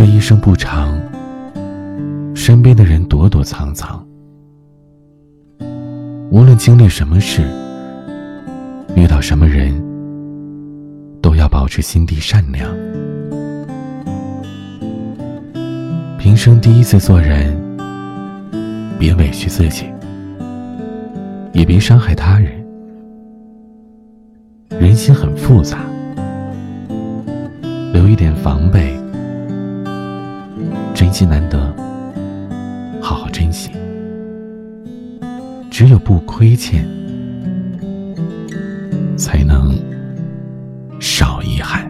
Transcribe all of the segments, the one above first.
这一生不长，身边的人躲躲藏藏。无论经历什么事，遇到什么人，都要保持心地善良。平生第一次做人，别委屈自己，也别伤害他人。人心很复杂，留一点防备，真心难得，好好珍惜。只有不亏欠，才能少遗憾。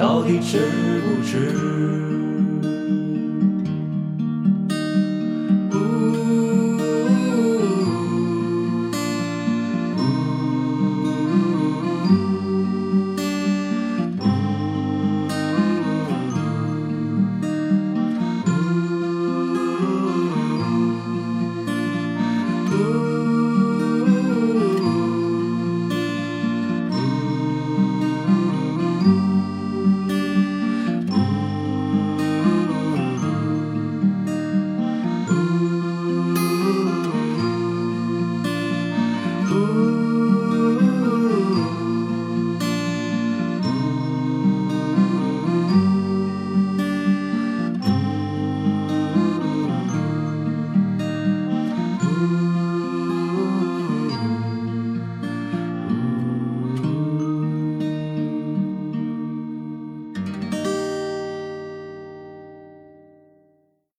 到底值不值？